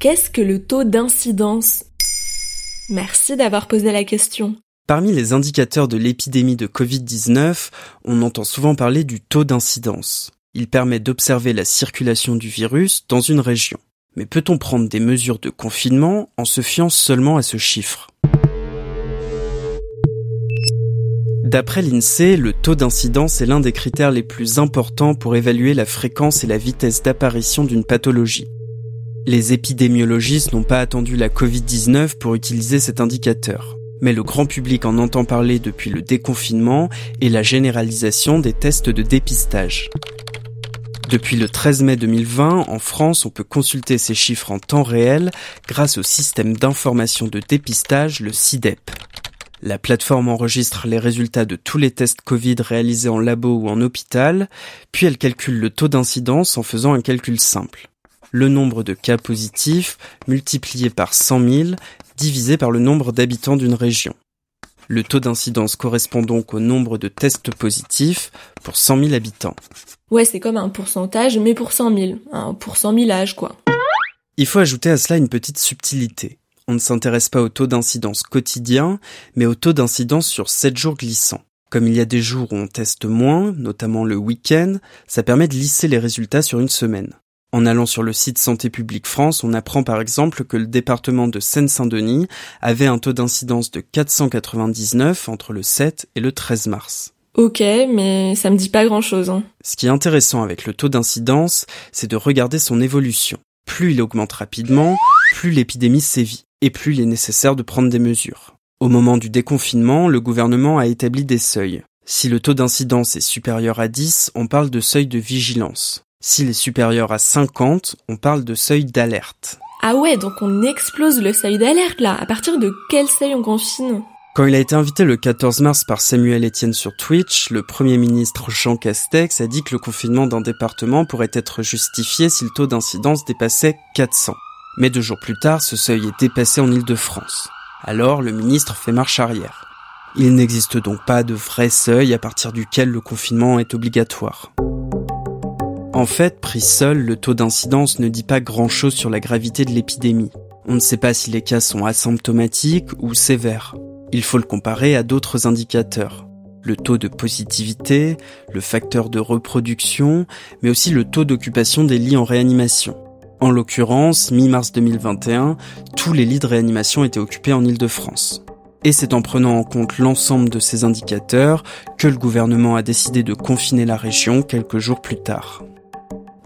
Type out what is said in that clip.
Qu'est-ce que le taux d'incidence? Merci d'avoir posé la question. Parmi les indicateurs de l'épidémie de Covid-19, on entend souvent parler du taux d'incidence. Il permet d'observer la circulation du virus dans une région. Mais peut-on prendre des mesures de confinement en se fiant seulement à ce chiffre? D'après l'INSEE, le taux d'incidence est l'un des critères les plus importants pour évaluer la fréquence et la vitesse d'apparition d'une pathologie. Les épidémiologistes n'ont pas attendu la Covid-19 pour utiliser cet indicateur. Mais le grand public en entend parler depuis le déconfinement et la généralisation des tests de dépistage. Depuis le 13 mai 2020, en France, on peut consulter ces chiffres en temps réel grâce au système d'information de dépistage, le CIDEP. La plateforme enregistre les résultats de tous les tests Covid réalisés en labo ou en hôpital, puis elle calcule le taux d'incidence en faisant un calcul simple. Le nombre de cas positifs multiplié par 100 000 divisé par le nombre d'habitants d'une région. Le taux d'incidence correspond donc au nombre de tests positifs pour 100 000 habitants. Ouais, c'est comme un pourcentage, mais pour 100 000. Un pour 100 000 âges, quoi. Il faut ajouter à cela une petite subtilité on ne s'intéresse pas au taux d'incidence quotidien, mais au taux d'incidence sur 7 jours glissants. Comme il y a des jours où on teste moins, notamment le week-end, ça permet de lisser les résultats sur une semaine. En allant sur le site Santé publique France, on apprend par exemple que le département de Seine-Saint-Denis avait un taux d'incidence de 499 entre le 7 et le 13 mars. Ok, mais ça me dit pas grand chose. Hein. Ce qui est intéressant avec le taux d'incidence, c'est de regarder son évolution. Plus il augmente rapidement, plus l'épidémie sévit et plus il est nécessaire de prendre des mesures. Au moment du déconfinement, le gouvernement a établi des seuils. Si le taux d'incidence est supérieur à 10, on parle de seuil de vigilance. S'il est supérieur à 50, on parle de seuil d'alerte. Ah ouais, donc on explose le seuil d'alerte là. À partir de quel seuil on confine? Quand il a été invité le 14 mars par Samuel Etienne sur Twitch, le Premier ministre Jean Castex a dit que le confinement d'un département pourrait être justifié si le taux d'incidence dépassait 400. Mais deux jours plus tard, ce seuil est dépassé en Île-de-France. Alors, le ministre fait marche arrière. Il n'existe donc pas de vrai seuil à partir duquel le confinement est obligatoire. En fait, pris seul, le taux d'incidence ne dit pas grand-chose sur la gravité de l'épidémie. On ne sait pas si les cas sont asymptomatiques ou sévères. Il faut le comparer à d'autres indicateurs. Le taux de positivité, le facteur de reproduction, mais aussi le taux d'occupation des lits en réanimation. En l'occurrence, mi-mars 2021, tous les lits de réanimation étaient occupés en Île-de-France. Et c'est en prenant en compte l'ensemble de ces indicateurs que le gouvernement a décidé de confiner la région quelques jours plus tard.